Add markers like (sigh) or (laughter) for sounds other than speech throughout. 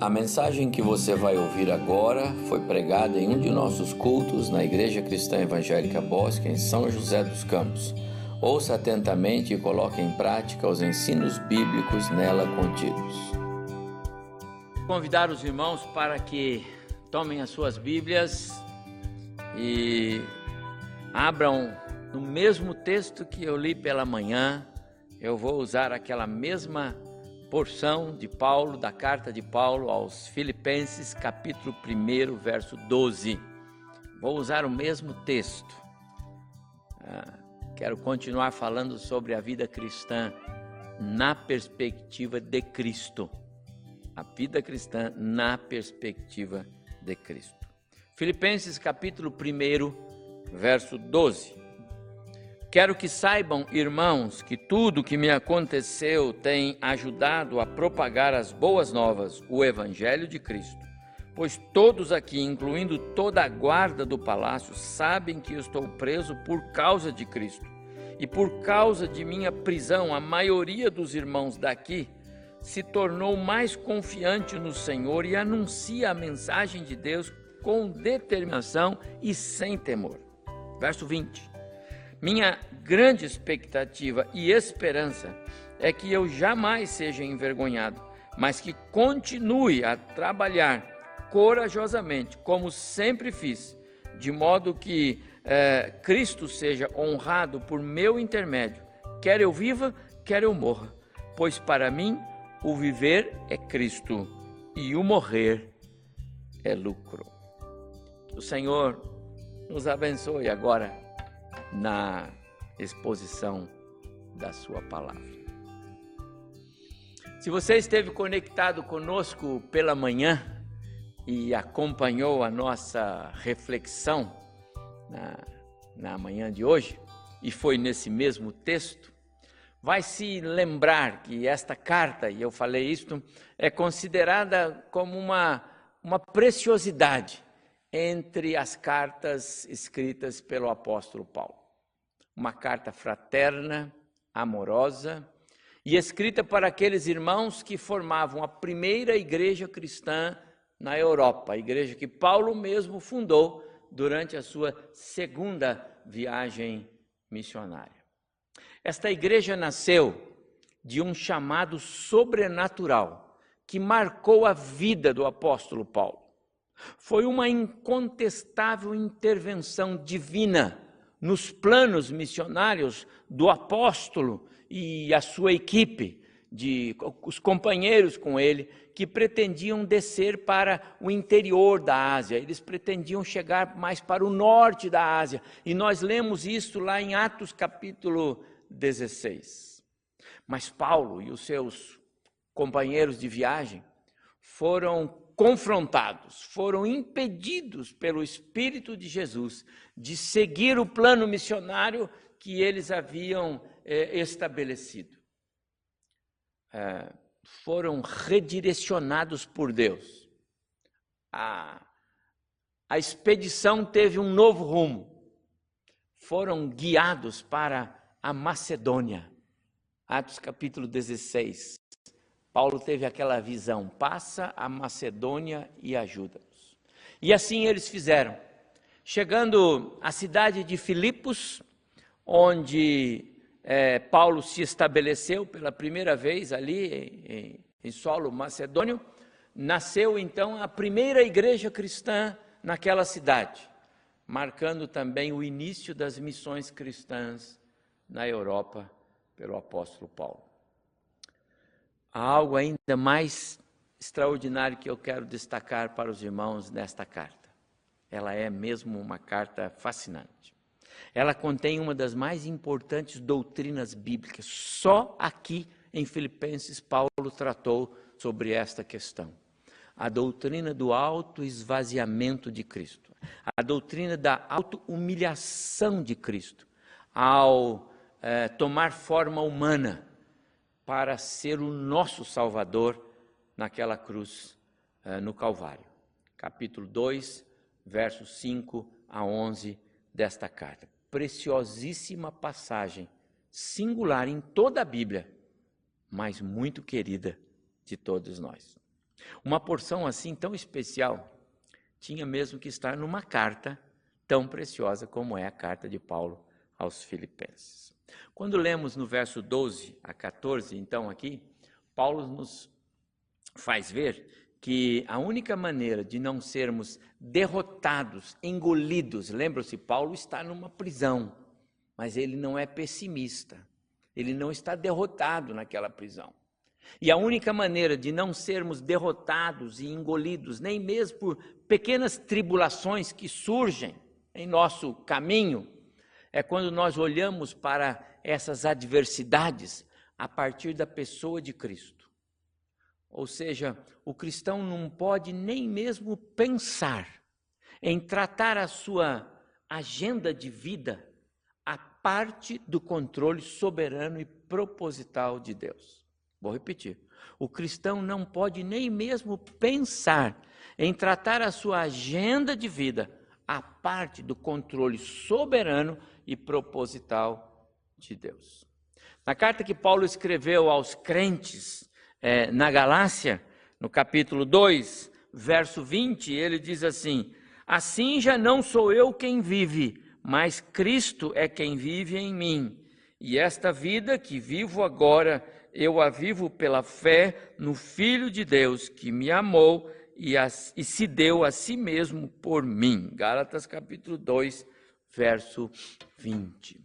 A mensagem que você vai ouvir agora foi pregada em um de nossos cultos na Igreja Cristã Evangélica Bosque, em São José dos Campos. Ouça atentamente e coloque em prática os ensinos bíblicos nela contidos. Convidar os irmãos para que tomem as suas Bíblias e abram no mesmo texto que eu li pela manhã. Eu vou usar aquela mesma porção de Paulo, da carta de Paulo aos Filipenses, capítulo 1, verso 12. Vou usar o mesmo texto. Ah, quero continuar falando sobre a vida cristã na perspectiva de Cristo. A vida cristã na perspectiva de Cristo. Filipenses capítulo 1, verso 12. Quero que saibam, irmãos, que tudo que me aconteceu tem ajudado a propagar as boas novas, o Evangelho de Cristo. Pois todos aqui, incluindo toda a guarda do palácio, sabem que estou preso por causa de Cristo. E por causa de minha prisão, a maioria dos irmãos daqui se tornou mais confiante no Senhor e anuncia a mensagem de Deus com determinação e sem temor. Verso 20. Minha grande expectativa e esperança é que eu jamais seja envergonhado, mas que continue a trabalhar corajosamente, como sempre fiz, de modo que eh, Cristo seja honrado por meu intermédio, quer eu viva, quer eu morra, pois para mim o viver é Cristo e o morrer é lucro. O Senhor nos abençoe agora na exposição da Sua palavra. Se você esteve conectado conosco pela manhã e acompanhou a nossa reflexão na, na manhã de hoje, e foi nesse mesmo texto, vai se lembrar que esta carta, e eu falei isto, é considerada como uma, uma preciosidade entre as cartas escritas pelo apóstolo Paulo uma carta fraterna, amorosa e escrita para aqueles irmãos que formavam a primeira igreja cristã na Europa, a igreja que Paulo mesmo fundou durante a sua segunda viagem missionária. Esta igreja nasceu de um chamado sobrenatural que marcou a vida do apóstolo Paulo. Foi uma incontestável intervenção divina nos planos missionários do apóstolo e a sua equipe, de os companheiros com ele, que pretendiam descer para o interior da Ásia, eles pretendiam chegar mais para o norte da Ásia, e nós lemos isso lá em Atos capítulo 16. Mas Paulo e os seus companheiros de viagem foram confrontados, foram impedidos pelo Espírito de Jesus de seguir o plano missionário que eles haviam é, estabelecido. É, foram redirecionados por Deus. A, a expedição teve um novo rumo. Foram guiados para a Macedônia. Atos capítulo 16. Paulo teve aquela visão: passa a Macedônia e ajuda-nos. E assim eles fizeram. Chegando à cidade de Filipos, onde é, Paulo se estabeleceu pela primeira vez ali em, em solo macedônio, nasceu então a primeira igreja cristã naquela cidade, marcando também o início das missões cristãs na Europa pelo apóstolo Paulo. Há algo ainda mais extraordinário que eu quero destacar para os irmãos nesta carta. Ela é mesmo uma carta fascinante. Ela contém uma das mais importantes doutrinas bíblicas. Só aqui em Filipenses Paulo tratou sobre esta questão. A doutrina do auto-esvaziamento de Cristo. A doutrina da auto-humilhação de Cristo. Ao eh, tomar forma humana para ser o nosso Salvador naquela cruz uh, no Calvário. Capítulo 2, versos 5 a 11 desta carta. Preciosíssima passagem, singular em toda a Bíblia, mas muito querida de todos nós. Uma porção assim tão especial tinha mesmo que estar numa carta tão preciosa como é a carta de Paulo aos Filipenses. Quando lemos no verso 12 a 14, então aqui, Paulo nos faz ver que a única maneira de não sermos derrotados, engolidos, lembra-se, Paulo está numa prisão, mas ele não é pessimista, ele não está derrotado naquela prisão. E a única maneira de não sermos derrotados e engolidos, nem mesmo por pequenas tribulações que surgem em nosso caminho, é quando nós olhamos para essas adversidades a partir da pessoa de Cristo. Ou seja, o cristão não pode nem mesmo pensar em tratar a sua agenda de vida a parte do controle soberano e proposital de Deus. Vou repetir. O cristão não pode nem mesmo pensar em tratar a sua agenda de vida a parte do controle soberano e proposital de Deus. Na carta que Paulo escreveu aos crentes é, na Galácia, no capítulo 2, verso 20, ele diz assim: Assim já não sou eu quem vive, mas Cristo é quem vive em mim. E esta vida que vivo agora, eu a vivo pela fé no Filho de Deus que me amou e, e, se deu a si mesmo por mim. Gálatas capítulo 2, verso 20.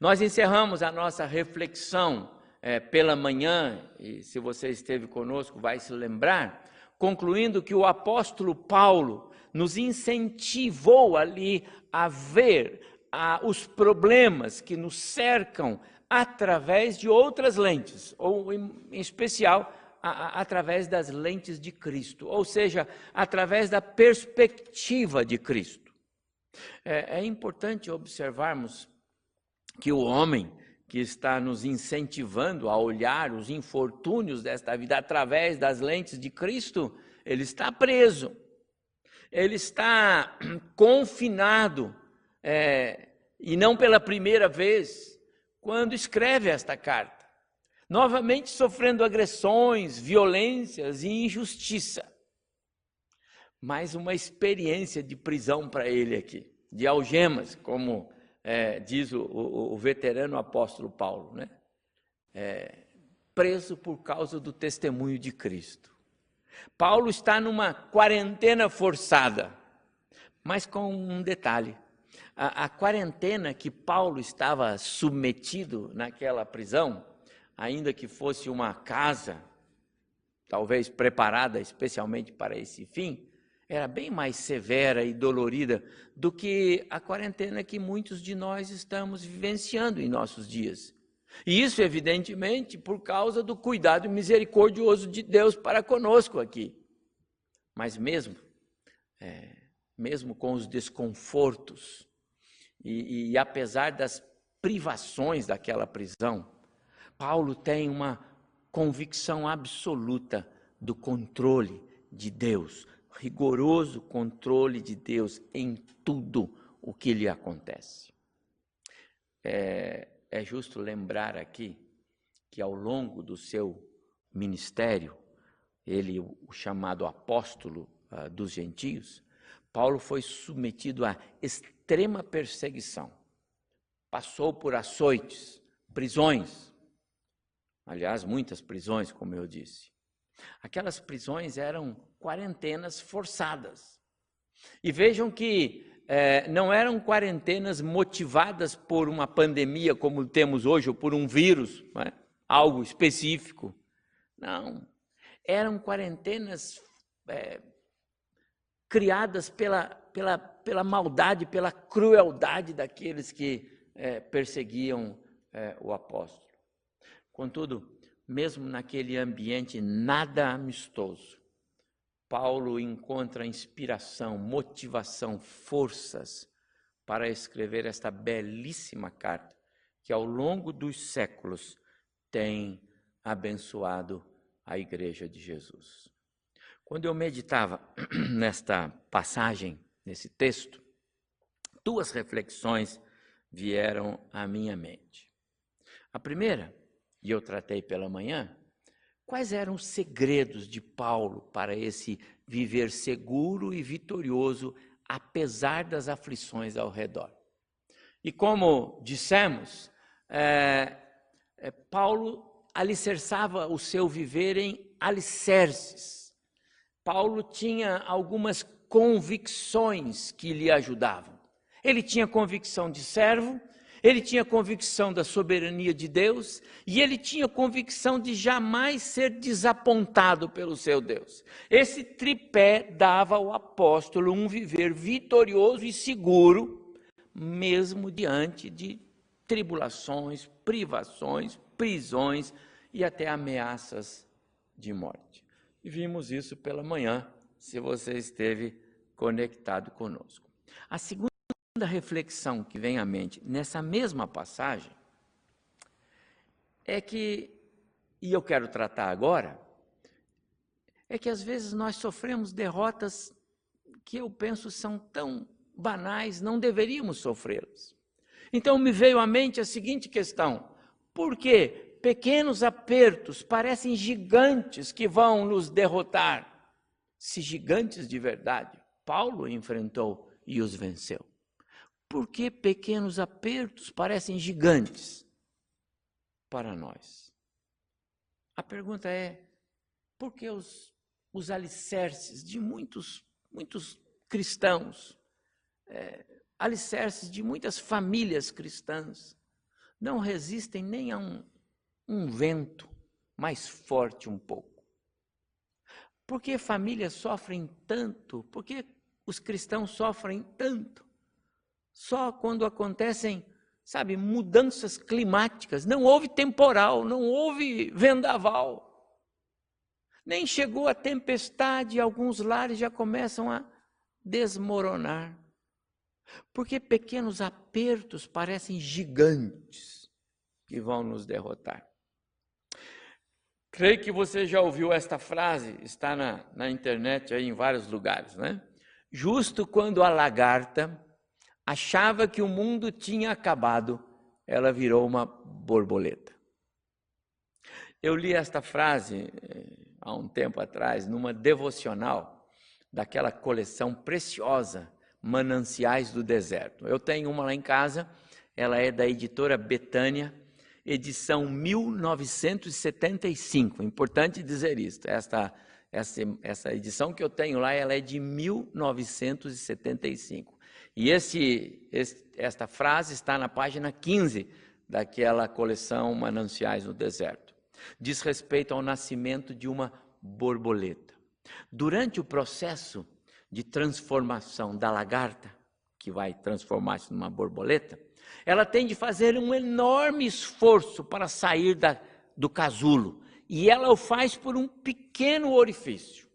Nós encerramos a nossa reflexão é, pela manhã, e se você esteve conosco vai se lembrar, concluindo que o apóstolo Paulo nos incentivou ali a ver a, os problemas que nos cercam através de outras lentes, ou em, em especial a, a, através das lentes de Cristo, ou seja, através da perspectiva de Cristo. É, é importante observarmos que o homem que está nos incentivando a olhar os infortúnios desta vida através das lentes de Cristo, ele está preso, ele está (clears throat) confinado, é, e não pela primeira vez, quando escreve esta carta, novamente sofrendo agressões, violências e injustiça. Mais uma experiência de prisão para ele aqui, de algemas, como é, diz o, o, o, veterano apóstolo Paulo, né? É, preso por causa do testemunho de Cristo. Paulo está numa quarentena forçada, mas com um detalhe: a, a quarentena que Paulo estava submetido naquela prisão, ainda que fosse uma casa, talvez preparada especialmente para esse fim, era bem mais severa e dolorida do que a quarentena que muitos de nós estamos vivenciando em nossos dias. E isso, evidentemente, por causa do cuidado misericordioso de Deus para conosco aqui. Mas mesmo, é, mesmo com os desconfortos, e, e apesar das privações daquela prisão, Paulo tem uma convicção absoluta do controle de Deus, rigoroso controle de Deus em tudo o que lhe acontece. É, é, justo lembrar aqui que ao longo do seu ministério, ele, o chamado apóstolo uh, dos gentios, Paulo foi submetido a extrema perseguição. Passou por açoites, prisões. Aliás, muitas prisões, como eu disse. Aquelas prisões eram quarentenas forçadas. E vejam que é, não eram quarentenas motivadas por uma pandemia como temos hoje, ou por um vírus, é? algo específico. Não. Eram quarentenas é, criadas pela, pela, pela maldade, pela crueldade daqueles que é, perseguiam é, o apóstolo. Contudo, mesmo naquele ambiente nada amistoso, Paulo encontra inspiração, motivação, forças para escrever esta belíssima carta que ao longo dos séculos tem abençoado a Igreja de Jesus. Quando eu meditava (clears throat) nesta passagem, nesse texto, duas reflexões vieram à minha mente. A primeira, e eu tratei pela manhã, Quais eram os segredos de Paulo para esse viver seguro e vitorioso, apesar das aflições ao redor? E como dissemos, é, é, Paulo alicerçava o seu viver em alicerces. Paulo tinha algumas convicções que lhe ajudavam. Ele tinha convicção de servo, ele tinha convicção da soberania de Deus e ele tinha convicção de jamais ser desapontado pelo seu Deus. Esse tripé dava ao apóstolo um viver vitorioso e seguro, mesmo diante de tribulações, privações, prisões e até ameaças de morte. E vimos isso pela manhã, se você esteve conectado conosco. A segunda segunda reflexão que vem à mente nessa mesma passagem é que, e eu quero tratar agora, é que às vezes nós sofremos derrotas que eu penso são tão banais, não deveríamos sofrê-las. Então me veio à mente a seguinte questão: por que pequenos apertos parecem gigantes que vão nos derrotar? Se gigantes de verdade, Paulo enfrentou e os venceu. Por que pequenos apertos parecem gigantes para nós? A pergunta é: por que os, os alicerces de muitos, muitos cristãos, é, alicerces de muitas famílias cristãs, não resistem nem a um, um vento mais forte um pouco? Por que famílias sofrem tanto? Por que os cristãos sofrem tanto? Só quando acontecem, sabe, mudanças climáticas. Não houve temporal, não houve vendaval. Nem chegou a tempestade, e alguns lares já começam a desmoronar. Porque pequenos apertos parecem gigantes que vão nos derrotar. Creio que você já ouviu esta frase, está na, na internet aí em vários lugares, né? Justo quando a lagarta achava que o mundo tinha acabado, ela virou uma borboleta. Eu li esta frase eh, há um tempo atrás numa devocional daquela coleção preciosa Mananciais do Deserto. Eu tenho uma lá em casa, ela é da editora Betânia, edição 1975. Importante dizer isso. Esta, essa, essa edição que eu tenho lá, ela é de 1975. E esse, esse, esta frase está na página 15 daquela coleção Mananciais no Deserto. Diz respeito ao nascimento de uma borboleta. Durante o processo de transformação da lagarta, que vai transformar-se numa borboleta, ela tem de fazer um enorme esforço para sair da, do casulo. E ela o faz por um pequeno orifício.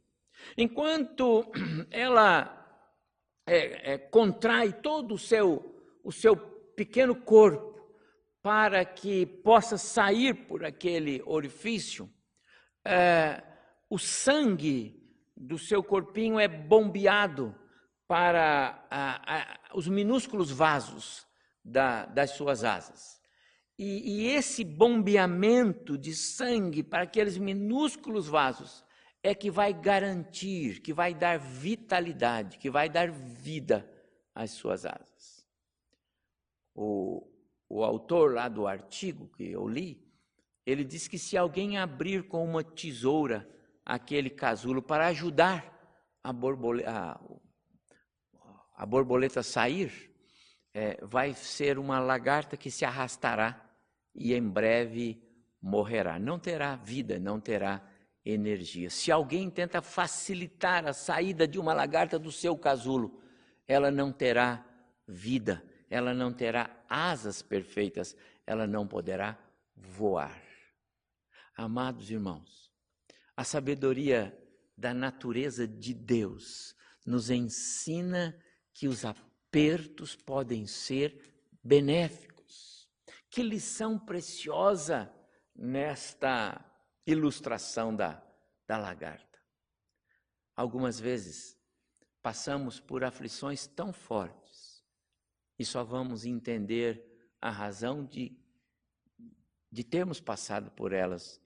Enquanto ela é, é, contrai todo o seu, o seu pequeno corpo para que possa sair por aquele orifício, é, o sangue do seu corpinho é bombeado para a, a, os minúsculos vasos da, das suas asas. E, e esse bombeamento de sangue para aqueles minúsculos vasos é que vai garantir, que vai dar vitalidade, que vai dar vida às suas asas. O, o autor lá do artigo que eu li, ele diz que se alguém abrir com uma tesoura aquele casulo para ajudar a borboleta a, a borboleta sair, é, vai ser uma lagarta que se arrastará e em breve morrerá. Não terá vida, não terá energia. Se alguém tenta facilitar a saída de uma lagarta do seu casulo, ela não terá vida, ela não terá asas perfeitas, ela não poderá voar. Amados irmãos, a sabedoria da natureza de Deus nos ensina que os apertos podem ser benéficos. Que lição preciosa nesta ilustração da, da lagarta. Algumas vezes passamos por aflições tão fortes e só vamos entender a razão de, de termos passado por elas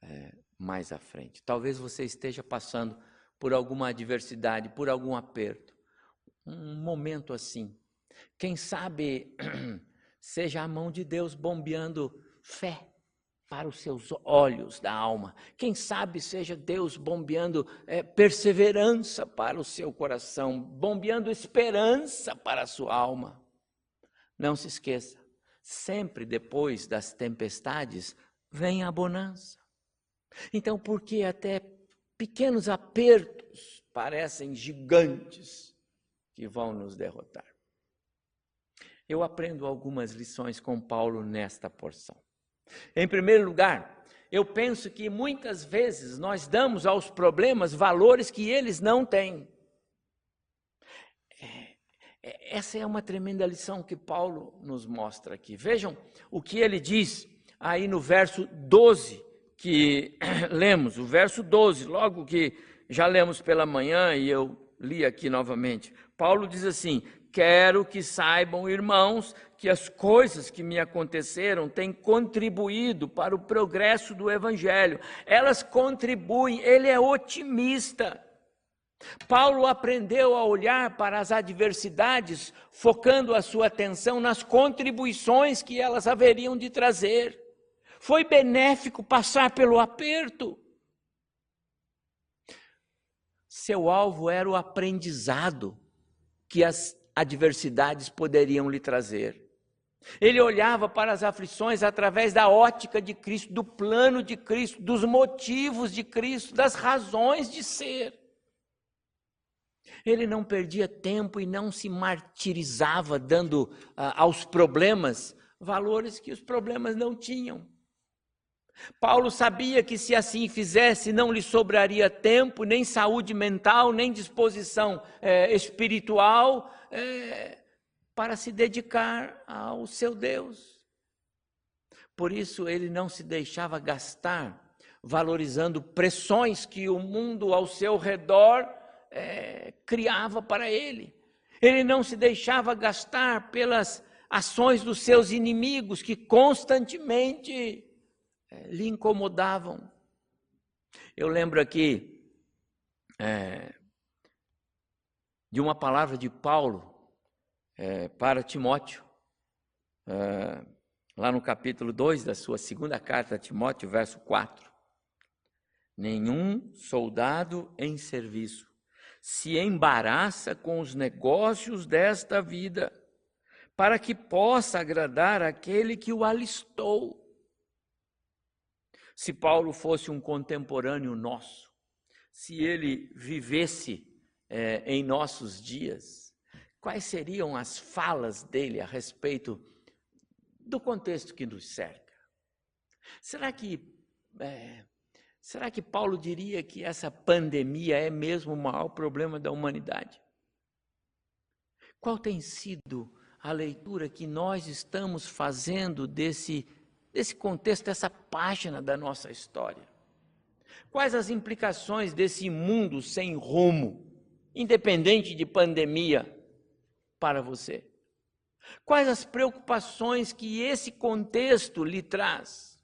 é, mais à frente. Talvez você esteja passando por alguma adversidade, por algum aperto, um momento assim. Quem sabe (clears throat) seja a mão de Deus bombeando fé para os seus olhos da alma. Quem sabe seja Deus bombeando é, perseverança para o seu coração, bombeando esperança para a sua alma. Não se esqueça, sempre depois das tempestades vem a bonança. Então, porque até pequenos apertos parecem gigantes que vão nos derrotar? Eu aprendo algumas lições com Paulo nesta porção. Em primeiro lugar, eu penso que muitas vezes nós damos aos problemas valores que eles não têm. É, é, essa é uma tremenda lição que Paulo nos mostra aqui. Vejam o que ele diz aí no verso 12 que (clears throat) lemos, o verso 12, logo que já lemos pela manhã e eu li aqui novamente. Paulo diz assim: Quero que saibam, irmãos, que as coisas que me aconteceram têm contribuído para o progresso do Evangelho. Elas contribuem, ele é otimista. Paulo aprendeu a olhar para as adversidades, focando a sua atenção nas contribuições que elas haveriam de trazer. Foi benéfico passar pelo aperto. Seu alvo era o aprendizado que as adversidades poderiam lhe trazer. Ele olhava para as aflições através da ótica de Cristo, do plano de Cristo, dos motivos de Cristo, das razões de ser. Ele não perdia tempo e não se martirizava dando uh, aos problemas valores que os problemas não tinham. Paulo sabia que se assim fizesse, não lhe sobraria tempo, nem saúde mental, nem disposição é, espiritual é, para se dedicar ao seu Deus. Por isso, ele não se deixava gastar valorizando pressões que o mundo ao seu redor é, criava para ele. Ele não se deixava gastar pelas ações dos seus inimigos que constantemente é, lhe incomodavam. Eu lembro aqui é, de uma palavra de Paulo é, para Timóteo, é, lá no capítulo 2 da sua segunda carta a Timóteo, verso 4. Nenhum soldado em serviço se embaraça com os negócios desta vida, para que possa agradar aquele que o alistou. Se Paulo fosse um contemporâneo nosso, se ele vivesse é, em nossos dias, quais seriam as falas dele a respeito do contexto que nos cerca? Será que é, será que Paulo diria que essa pandemia é mesmo o maior problema da humanidade? Qual tem sido a leitura que nós estamos fazendo desse desse contexto, dessa página da nossa história? Quais as implicações desse mundo sem rumo, independente de pandemia, para você? Quais as preocupações que esse contexto lhe traz?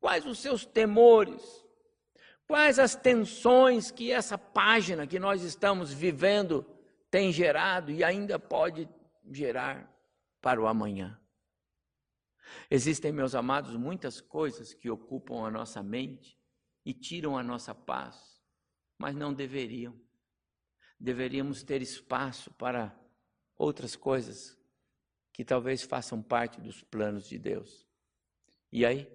Quais os seus temores? Quais as tensões que essa página que nós estamos vivendo tem gerado e ainda pode gerar para o amanhã? Existem, meus amados, muitas coisas que ocupam a nossa mente e tiram a nossa paz, mas não deveriam. Deveríamos ter espaço para outras coisas que talvez façam parte dos planos de Deus. E aí,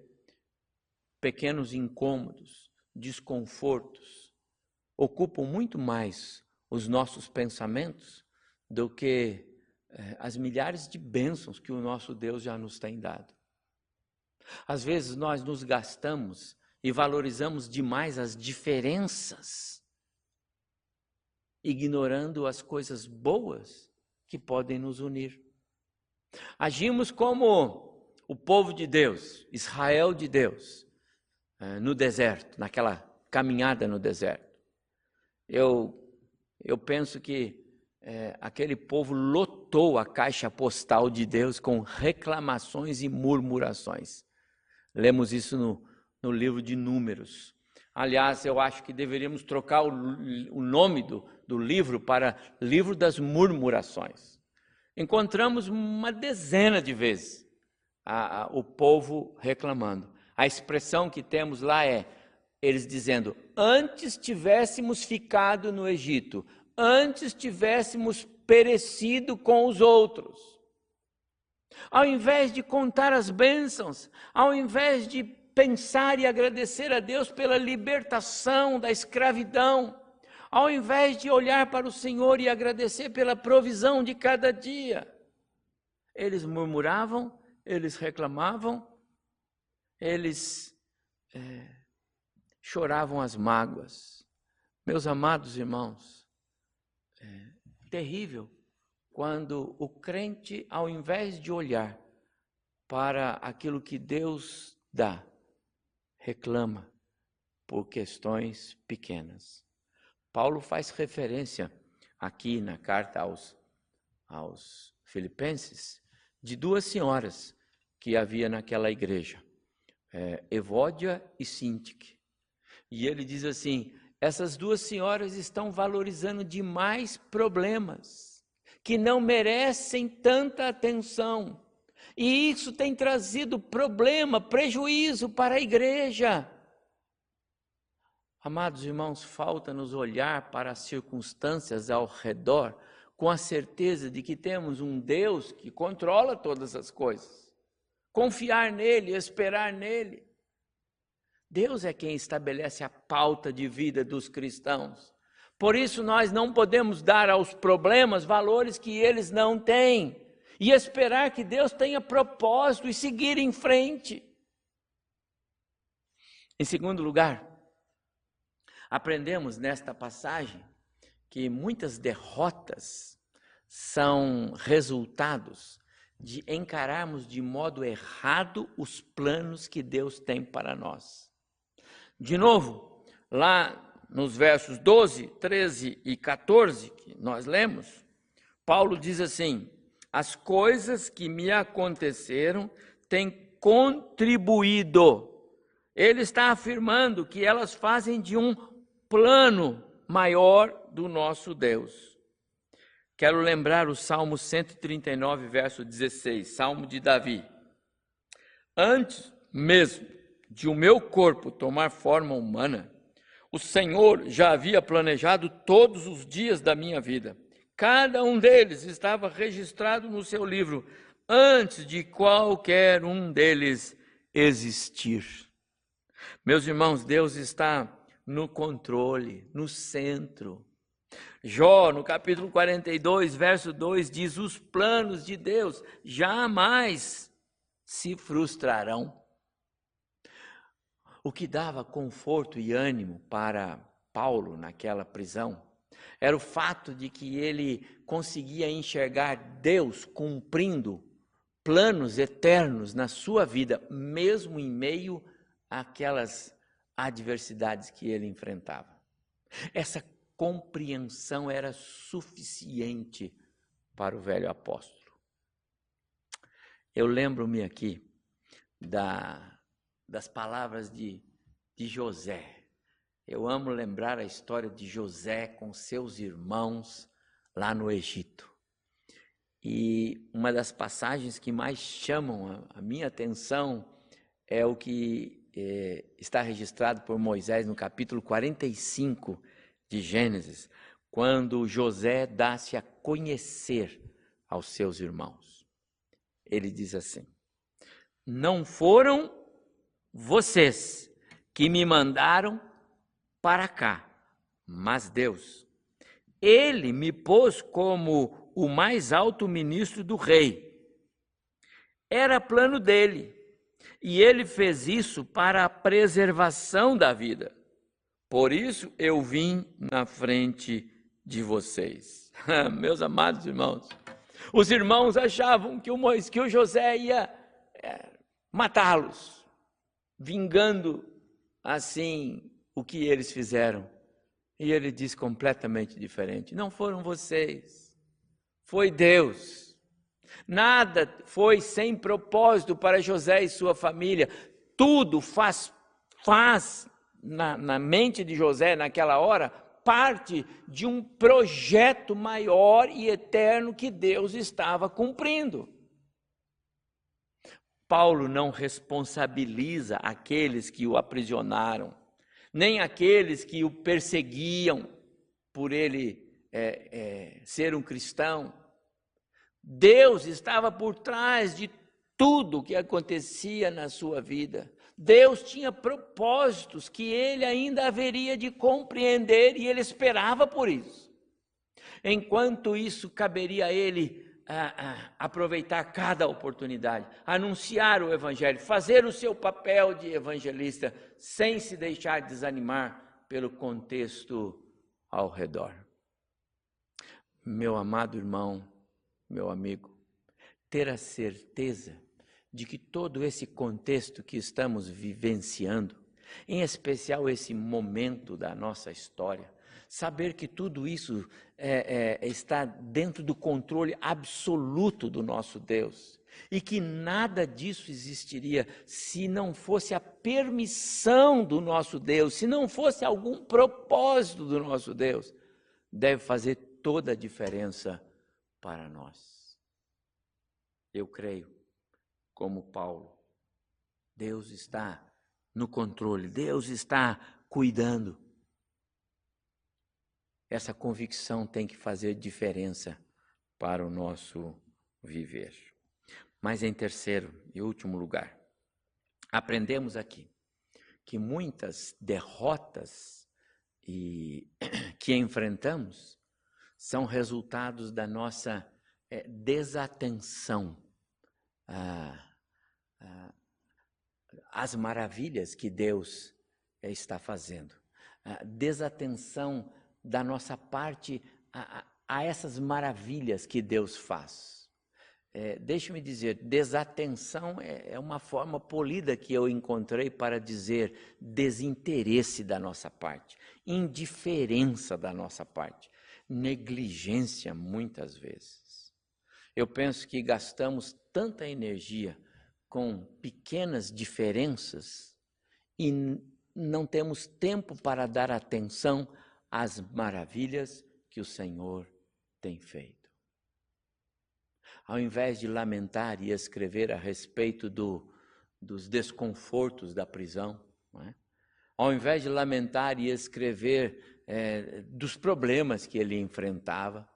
pequenos incômodos, desconfortos, ocupam muito mais os nossos pensamentos do que é, as milhares de bênçãos que o nosso Deus já nos tem dado. Às vezes nós nos gastamos e valorizamos demais as diferenças, ignorando as coisas boas que podem nos unir. Agimos como o povo de Deus, Israel de Deus, é, no deserto, naquela caminhada no deserto. Eu, eu penso que é, aquele povo lotou a caixa postal de Deus com reclamações e murmurações. Lemos isso no, no livro de Números. Aliás, eu acho que deveríamos trocar o, o nome do, do livro para Livro das Murmurações. Encontramos uma dezena de vezes a, a, o povo reclamando. A expressão que temos lá é: eles dizendo, antes tivéssemos ficado no Egito, antes tivéssemos perecido com os outros. Ao invés de contar as bênçãos, ao invés de pensar e agradecer a Deus pela libertação da escravidão, ao invés de olhar para o Senhor e agradecer pela provisão de cada dia, eles murmuravam, eles reclamavam, eles é, choravam as mágoas. Meus amados irmãos, terrível quando o crente, ao invés de olhar para aquilo que Deus dá, reclama por questões pequenas. Paulo faz referência aqui na carta aos, aos Filipenses de duas senhoras que havia naquela igreja, é, Evódia e Sintique. E ele diz assim: essas duas senhoras estão valorizando demais problemas que não merecem tanta atenção. E isso tem trazido problema, prejuízo para a igreja. Amados irmãos, falta-nos olhar para as circunstâncias ao redor com a certeza de que temos um Deus que controla todas as coisas. Confiar nele, esperar nele. Deus é quem estabelece a pauta de vida dos cristãos. Por isso, nós não podemos dar aos problemas valores que eles não têm e esperar que Deus tenha propósito e seguir em frente. Em segundo lugar, aprendemos nesta passagem que muitas derrotas são resultados de encararmos de modo errado os planos que Deus tem para nós. De novo, lá nos versos 12, 13 e 14 que nós lemos, Paulo diz assim: as coisas que me aconteceram têm contribuído. Ele está afirmando que elas fazem de um plano maior do nosso Deus. Quero lembrar o Salmo 139, verso 16, Salmo de Davi. Antes mesmo de o meu corpo tomar forma humana, o Senhor já havia planejado todos os dias da minha vida Cada um deles estava registrado no seu livro antes de qualquer um deles existir. Meus irmãos, Deus está no controle, no centro. Jó, no capítulo 42, verso 2, diz: Os planos de Deus jamais se frustrarão. O que dava conforto e ânimo para Paulo naquela prisão era o fato de que ele conseguia enxergar Deus cumprindo planos eternos na sua vida, mesmo em meio àquelas adversidades que ele enfrentava. Essa compreensão era suficiente para o velho apóstolo. Eu lembro-me aqui da, das palavras de, de José, eu amo lembrar a história de José com seus irmãos lá no Egito. E uma das passagens que mais chamam a, minha atenção é o que é, está registrado por Moisés no capítulo 45 de Gênesis, quando José dá-se a conhecer aos seus irmãos. Ele diz assim: Não foram vocês que me mandaram para cá. Mas Deus, ele me pôs como o mais alto ministro do rei. Era plano dele. E ele fez isso para a preservação da vida. Por isso eu vim na frente de vocês. (laughs) Meus amados irmãos, os irmãos achavam que o, Moisés, que o José ia é, matá-los, vingando assim o que eles fizeram. E ele diz completamente diferente: não foram vocês, foi Deus. Nada foi sem propósito para José e sua família. Tudo faz, faz na, na mente de José naquela hora parte de um projeto maior e eterno que Deus estava cumprindo. Paulo não responsabiliza aqueles que o aprisionaram, nem aqueles que o perseguiam por ele é, é, ser um cristão. Deus estava por trás de tudo o que acontecia na sua vida. Deus tinha propósitos que ele ainda haveria de compreender e ele esperava por isso. Enquanto isso, caberia a ele aproveitar cada oportunidade, anunciar o Evangelho, fazer o seu papel de evangelista, sem se deixar desanimar pelo contexto ao redor. Meu amado irmão, meu amigo, ter a certeza de que todo esse contexto que estamos vivenciando, em especial esse momento da nossa história, saber que tudo isso é, é, está dentro do controle absoluto do nosso Deus e que nada disso existiria se não fosse a permissão do nosso Deus, se não fosse algum propósito do nosso Deus, deve fazer toda a diferença para nós. Eu creio, como Paulo, Deus está no controle, Deus está cuidando. Essa convicção tem que fazer diferença para o nosso viver. Mas em terceiro e último lugar, aprendemos aqui que muitas derrotas e, (coughs) que enfrentamos são resultados da nossa é, desatenção às maravilhas que Deus é, está fazendo, a desatenção da nossa parte a, a essas maravilhas que Deus faz. É, Deixe-me dizer, desatenção é, é uma forma polida que eu encontrei para dizer desinteresse da nossa parte, indiferença da nossa parte, negligência muitas vezes. Eu penso que gastamos tanta energia com pequenas diferenças e não temos tempo para dar atenção as maravilhas que o Senhor tem feito. Ao invés de lamentar e escrever a respeito do, dos desconfortos da prisão, é? ao invés de lamentar e escrever é, dos problemas que ele enfrentava,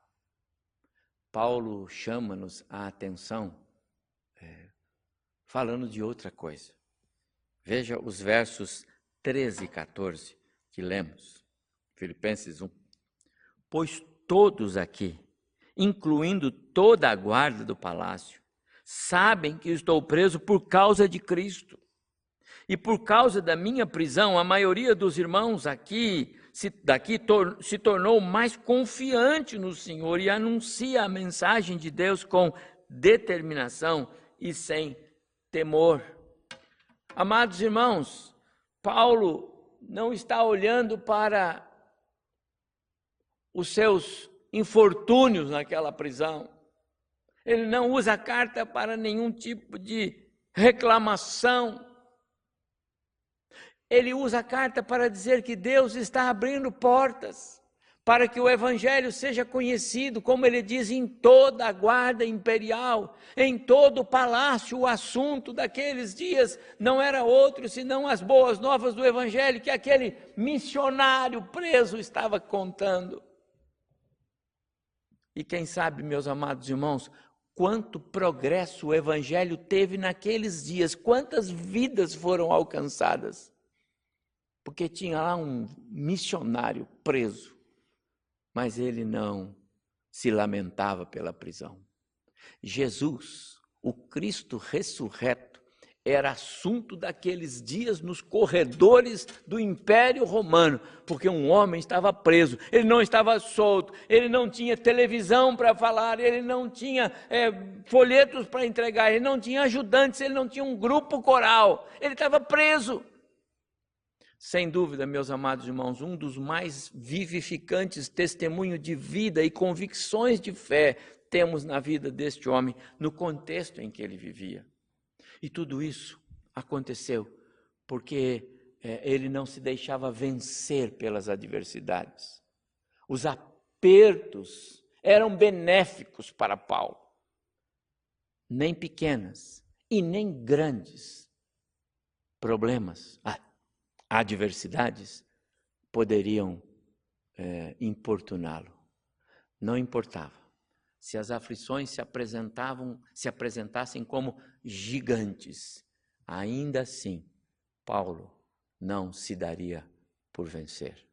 Paulo chama-nos a atenção é, falando de outra coisa. Veja os versos 13 e 14 que lemos. Filipenses 1. Pois todos aqui, incluindo toda a guarda do palácio, sabem que estou preso por causa de Cristo. E por causa da minha prisão, a maioria dos irmãos aqui se, daqui tor se tornou mais confiante no Senhor e anuncia a mensagem de Deus com determinação e sem temor. Amados irmãos, Paulo não está olhando para os seus infortúnios naquela prisão. Ele não usa a carta para nenhum tipo de reclamação. Ele usa a carta para dizer que Deus está abrindo portas para que o evangelho seja conhecido, como ele diz, em toda a guarda imperial, em todo o palácio. O assunto daqueles dias não era outro senão as boas novas do evangelho que aquele missionário preso estava contando. E quem sabe, meus amados irmãos, quanto progresso o Evangelho teve naqueles dias, quantas vidas foram alcançadas. Porque tinha lá um missionário preso, mas ele não se lamentava pela prisão. Jesus, o Cristo ressurreto, era assunto daqueles dias nos corredores do Império Romano, porque um homem estava preso, ele não estava solto, ele não tinha televisão para falar, ele não tinha é, folhetos para entregar, ele não tinha ajudantes, ele não tinha um grupo coral, ele estava preso. Sem dúvida, meus amados irmãos, um dos mais vivificantes testemunhos de vida e convicções de fé temos na vida deste homem, no contexto em que ele vivia. E tudo isso aconteceu porque é, ele não se deixava vencer pelas adversidades. Os apertos eram benéficos para Paulo. Nem pequenas e nem grandes problemas, adversidades, poderiam é, importuná-lo. Não importava. Se as aflições se apresentavam, se apresentassem como gigantes, ainda assim, Paulo não se daria por vencer.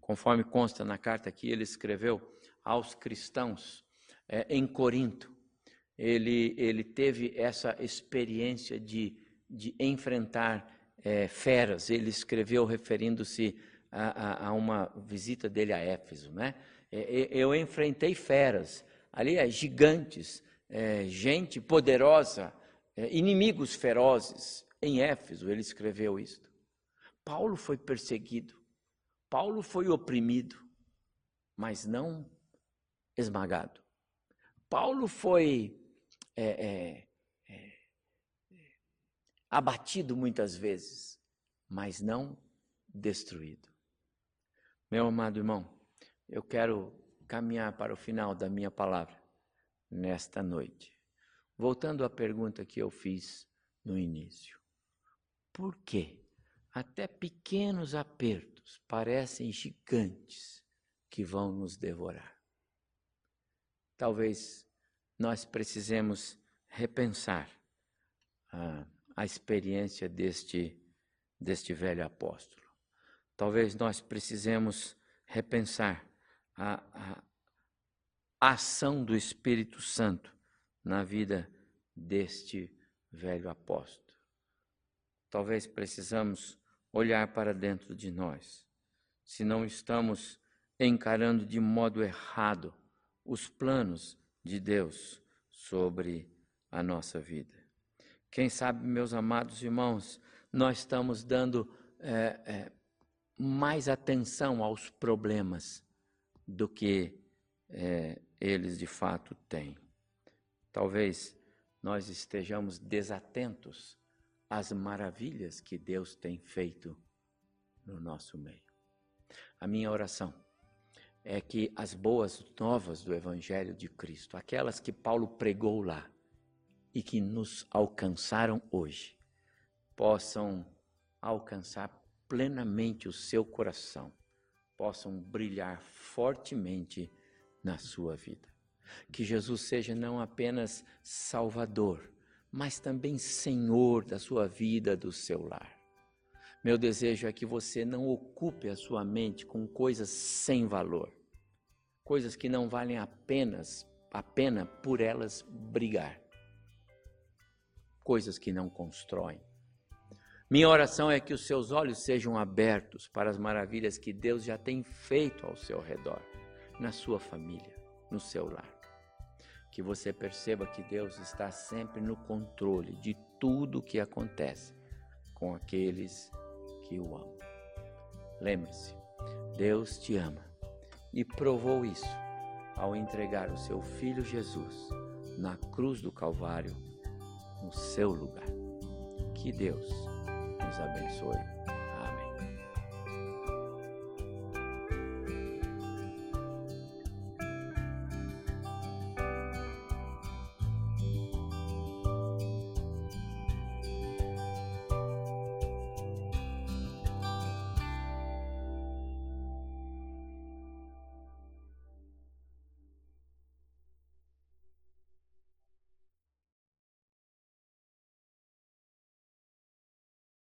Conforme consta na carta que ele escreveu aos cristãos é, em Corinto, ele, ele teve essa experiência de, de enfrentar é, feras. Ele escreveu referindo-se a, a, a, uma visita dele a Éfeso, né? É, eu enfrentei feras, ali é gigantes, é, gente poderosa, é, inimigos ferozes. Em Éfeso ele escreveu isto. Paulo foi perseguido, Paulo foi oprimido, mas não esmagado. Paulo foi é, é, é, abatido muitas vezes, mas não destruído. Meu amado irmão, eu quero caminhar para o final da minha palavra nesta noite. Voltando à pergunta que eu fiz no início. Por quê? Até pequenos apertos parecem gigantes que vão nos devorar. Talvez nós precisemos repensar a, a experiência deste, deste velho apóstolo. Talvez nós precisemos repensar a, a, ação do Espírito Santo na vida deste velho apóstolo. Talvez precisamos olhar para dentro de nós, se não estamos encarando de modo errado os planos de Deus sobre a nossa vida. Quem sabe, meus amados irmãos, nós estamos dando é, é, mais atenção aos problemas do que é, eles de fato têm. Talvez nós estejamos desatentos as maravilhas que Deus tem feito no nosso meio. A minha oração é que as boas novas do Evangelho de Cristo, aquelas que Paulo pregou lá e que nos alcançaram hoje, possam alcançar plenamente o seu coração, possam brilhar fortemente na sua vida. Que Jesus seja não apenas Salvador, mas também Senhor da sua vida, do seu lar. Meu desejo é que você não ocupe a sua mente com coisas sem valor, coisas que não valem apenas a pena por elas brigar, coisas que não constroem. Minha oração é que os seus olhos sejam abertos para as maravilhas que Deus já tem feito ao seu redor, na sua família, no seu lar que você perceba que Deus está sempre no controle de tudo o que acontece com aqueles que o amam. Lembre-se, Deus te ama e provou isso ao entregar o seu filho Jesus na cruz do Calvário no seu lugar. Que Deus nos abençoe